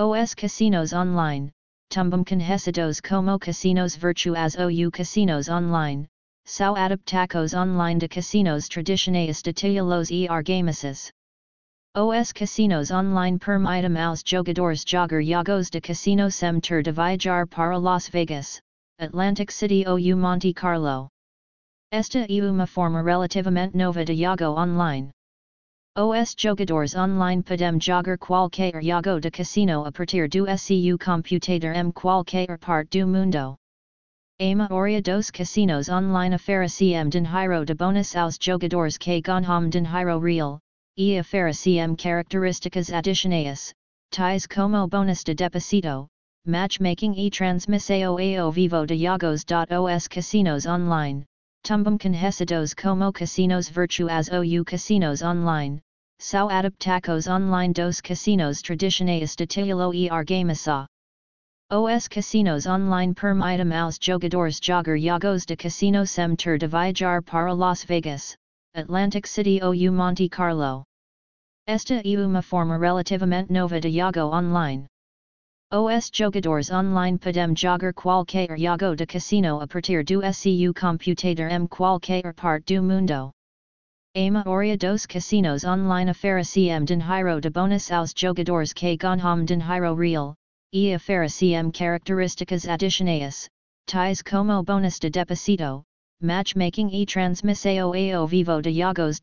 Os Casinos Online, tumbum conhecidos como casinos virtuais ou casinos online, são adaptacos online de casinos tradicionais de titulos e argamices. Os casinos online permitem aos jogadores jogar jogos de casino sem ter de viajar para Las Vegas, Atlantic City ou Monte Carlo. Esta é uma forma relativamente nova de jogo online. Os jogadores online podem jogar qualquer jogo de casino a partir do seu computador em qualquer parte do mundo. A maioria dos casinos online oferecem dinheiro de bônus aos jogadores que ganham dinheiro real, e oferecem características adicionais, tais como bônus de deposito, matchmaking e transmissão ao vivo de jogos. Os casinos online, tumbum conhecidos como casinos virtuais ou casinos online, São adaptacos online dos casinos tradicionais de titulo e argamasa. Os casinos online permitem aos jogadores jogar jogos de casino sem ter de viajar para Las Vegas, Atlantic City ou Monte Carlo. Esta é uma forma relativamente nova de jogo online. Os jogadores online podem jogar qualquer jogo de casino a partir do seu computador em qualquer parte do mundo. A maioria dos casinos online oferecem dinheiro de bônus aos jogadores que ganham dinheiro real, e oferecem características adicionais, tais como bônus de deposito, matchmaking e transmissão ao vivo de jogos.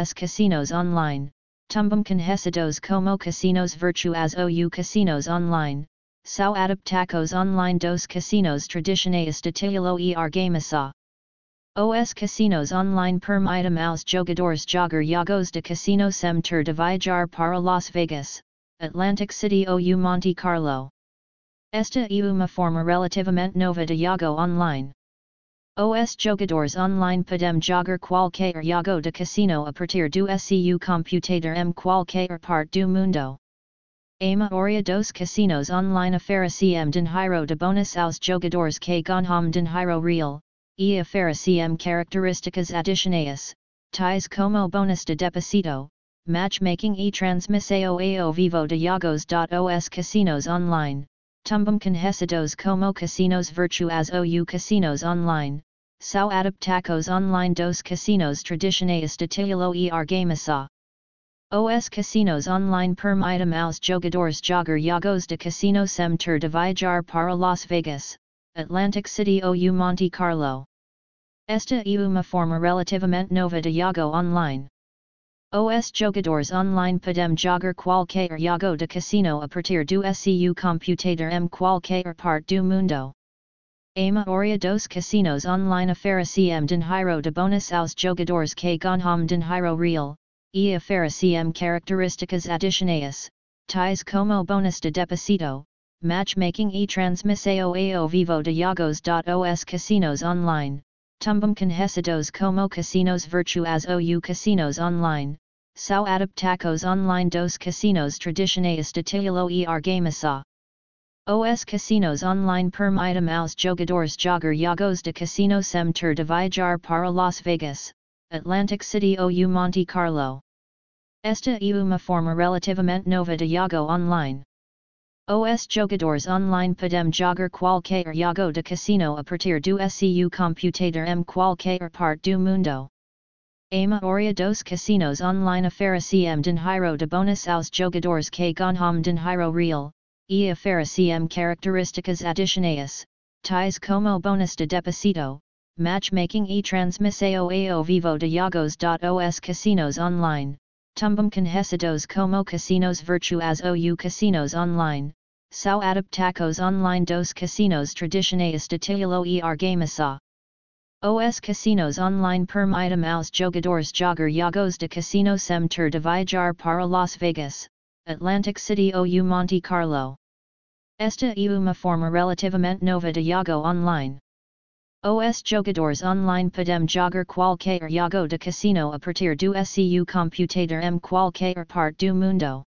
Os casinos online, tumbum conhecidos como casinos virtuais ou casinos online, são adaptacos online dos casinos tradicionais de titulo e argamasa. Os casinos online permitem aos jogadores jogar jogos de casino sem ter de viajar para Las Vegas, Atlantic City ou Monte Carlo. Esta é uma forma relativamente nova de jogo online. Os jogadores online podem jogar qualquer jogo de casino a partir do seu computador em qualquer parte do mundo. A maioria dos casinos online oferecem dinheiro de bônus aos jogadores que ganham dinheiro real, e oferecem características adicionais, tais como bônus de deposito, matchmaking e transmissão ao vivo de jogos. Os casinos online, tumbum conhecidos como casinos virtuais ou casinos online, são adaptacos online dos casinos tradicionais de titulo e argamasa. Os casinos online permitem aos jogadores jogar jogos de casino sem ter de viajar para Las Vegas, Atlantic City ou Monte Carlo. Esta é uma forma relativamente nova de jogo online. Os jogadores online podem jogar qualquer jogo de casino a partir do seu computador em qualquer parte do mundo. A maioria dos casinos online oferecem dinheiro de bônus aos jogadores que ganham dinheiro real, e oferecem características adicionais, tais como bônus de deposito, matchmaking e transmissão ao vivo de jogos. Os casinos online, tumbum conhecidos como casinos virtuais ou casinos online, são adaptacos online dos casinos tradicionais de titulo e argamasa. Os casinos online permitem aos jogadores jogar jogos de casino sem ter de viajar para Las Vegas, Atlantic City ou Monte Carlo. Esta é uma forma relativamente nova de jogo online. Os jogadores online podem jogar qualquer jogo de casino a partir do seu computador em qualquer parte do mundo. A maioria dos casinos online oferecem dinheiro de bônus aos jogadores que ganham dinheiro real, e oferecem características adicionais, tais como bônus de deposito, matchmaking e transmissão ao vivo de jogos. Os casinos online, tumbum conhecidos como casinos virtuais ou casinos online, são adaptacos online dos casinos tradicionais de titulo e argamasa. Os casinos online permitem aos jogadores jogar jogos de casino sem ter de viajar para Las Vegas, Atlantic City ou Monte Carlo. Esta é uma forma relativamente nova de jogo online. Os jogadores online podem jogar qualquer jogo de casino a partir do seu computador em qualquer parte do mundo.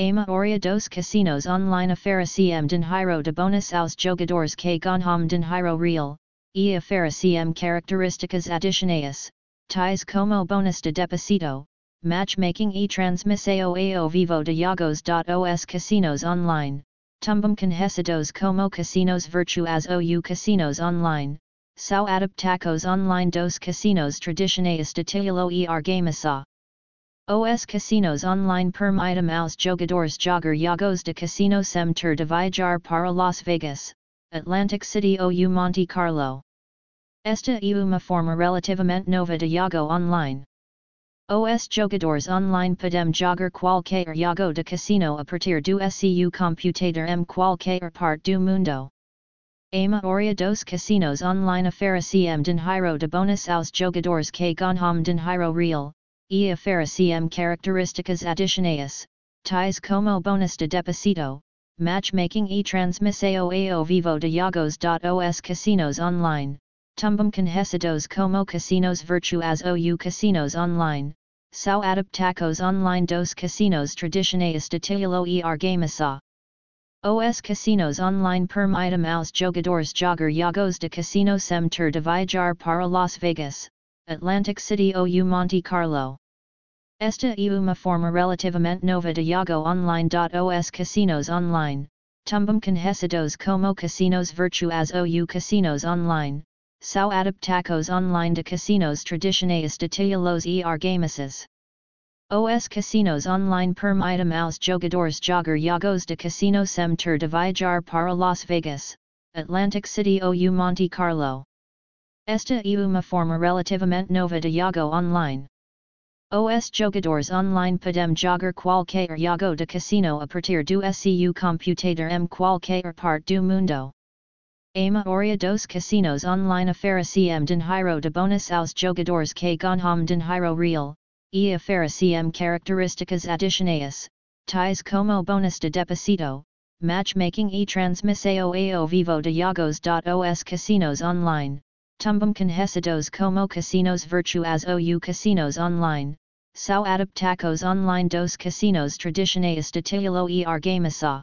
A Oria dos casinos online oferecem dinheiro de bônus aos jogadores que ganham dinheiro real, e oferecem características adicionais, tais como bônus de deposito, matchmaking e transmissao ao vivo de jogos.os casinos online, tumbum conhecidos como casinos virtuais ou casinos online, Sao adaptacos online dos casinos tradicionais de titulo e argamasa. Os casinos online permitem aos jogadores jogar jogos de casino sem ter de viajar para Las Vegas, Atlantic City ou Monte Carlo. Esta é uma forma relativamente nova de jogo online. Os jogadores online podem jogar qualquer jogo de casino a partir do seu computador em qualquer parte do mundo. A maioria dos casinos online oferecem dinheiro de bônus aos jogadores que ganham dinheiro real, e oferecem características adicionais, tais como bônus de deposito, matchmaking e transmissão ao vivo de jogos.os casinos online, tumbum conhecidos como casinos virtuais ou casinos online, são adaptacos online dos casinos tradicionais de titulo e argamasa. Os casinos online permitem aos jogadores jogar jogos de casino sem ter de viajar para Las Vegas, Atlantic City ou Monte Carlo. Esta é uma forma relativamente nova de jogo online. Os casinos online, tumbum conhecidos como casinos virtuais ou casinos online, são adaptacos online de casinos tradicionais de titulos e argamases. Os casinos online permitem aos jogadores jogar jogos de casino sem ter de viajar para Las Vegas, Atlantic City ou Monte Carlo. Esta é uma forma relativamente nova de jogo online. Os jogadores online podem jogar qualquer jogo de casino a partir do seu computador em qualquer parte do mundo. A maioria dos casinos online oferecem dinheiro de bônus aos jogadores que ganham dinheiro real, e oferecem características adicionais, tais como bônus de deposito, matchmaking e transmissão ao vivo de jogos.os casinos online, tumbum conhecidos como casinos virtuais ou casinos online, são adaptacos online dos casinos tradicionais de titulo e argamasa.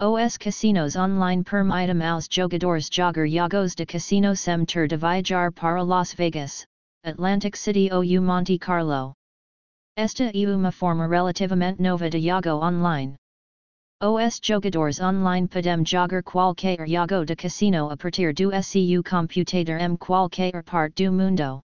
Os casinos online permitem aos jogadores jogar jogos de casino sem ter de viajar para Las Vegas, Atlantic City ou Monte Carlo. Esta é uma forma relativamente nova de jogo online. Os jogadores online podem jogar qualquer jogo de casino a partir do seu computador em qualquer parte do mundo.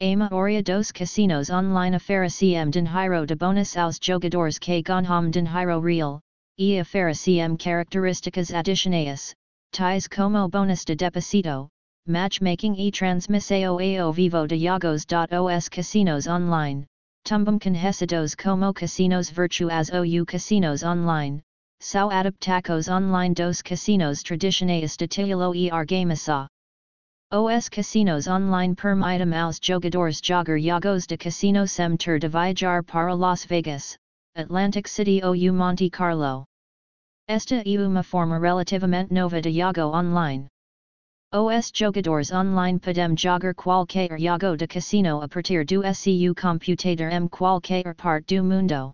A maioria dos casinos online oferecem dinheiro de bônus aos jogadores que ganham dinheiro real, e oferecem características adicionais, tais como bônus de deposito, matchmaking e transmissão ao vivo de jogos.os casinos online, tumbum conhecidos como casinos virtuais ou casinos online, são adaptacos online dos casinos tradicionais de titulo e argamasa. Os casinos online permitem aos jogadores jogar jogos de casino sem ter de viajar para Las Vegas, Atlantic City ou Monte Carlo. Esta é uma forma relativamente nova de jogo online. Os jogadores online podem jogar qualquer jogo de casino a partir do seu computador em qualquer parte do mundo.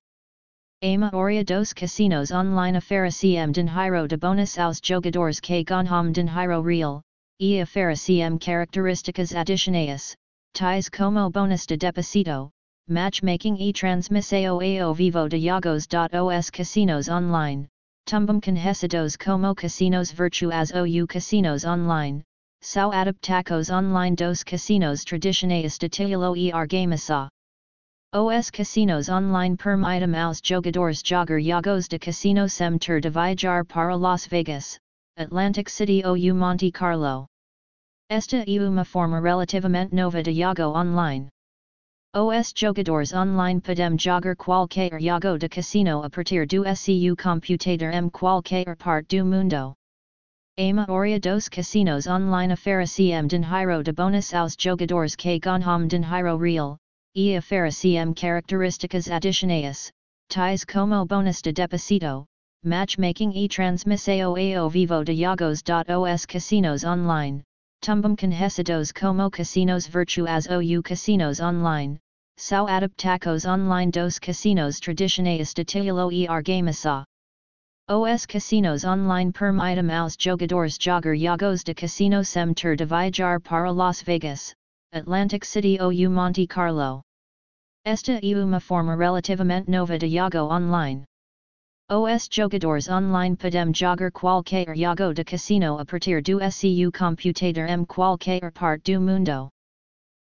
A Oria dos casinos online oferecem dinheiro de bônus aos jogadores que ganham dinheiro real, e oferecem características adicionais, tais como bônus de deposito, matchmaking e transmissão ao vivo de jogos.os casinos online, tumbum conhecidos como casinos virtuais ou casinos online, são adaptacos online dos casinos tradicionais de titulo e argamasa. Os casinos online permitem aos jogadores jogar jogos de casino sem ter de viajar para Las Vegas, Atlantic City ou Monte Carlo. Esta é uma forma relativamente nova de jogo online. Os jogadores online podem jogar qualquer jogo de casino a partir do seu computador em qualquer parte do mundo. A maioria dos casinos online oferecem dinheiro de bônus aos jogadores que ganham dinheiro real, e oferecem características adicionais, tais como bônus de deposito, matchmaking e transmissão ao vivo de jogos.os casinos online, tumbum conhecidos como casinos virtuais ou casinos online, são adaptacos online dos casinos tradicionais de titulo e argamasa. Os casinos online permitem aos jogadores jogar jogos de casino sem ter de viajar para Las Vegas, Atlantic City ou Monte Carlo. Esta e uma forma relativamente nova de Yago online. Os jogadores online podem jogar qualquer jogo de casino a partir do seu computador em qualquer parte do mundo.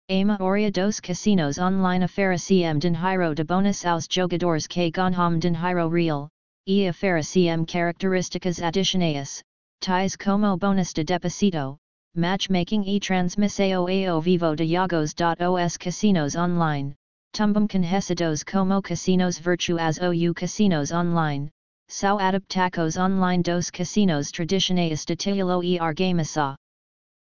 A maioria dos casinos online oferecem dinheiro de bônus aos jogadores que ganham dinheiro real, e oferecem características adicionais, tais como bônus de deposito, matchmaking e transmissão ao vivo de jogos. Os casinos online, tumbam conhecidos como casinos virtuais ou casinos online, são adaptacos online dos casinos tradicionais de titulo e argamasa.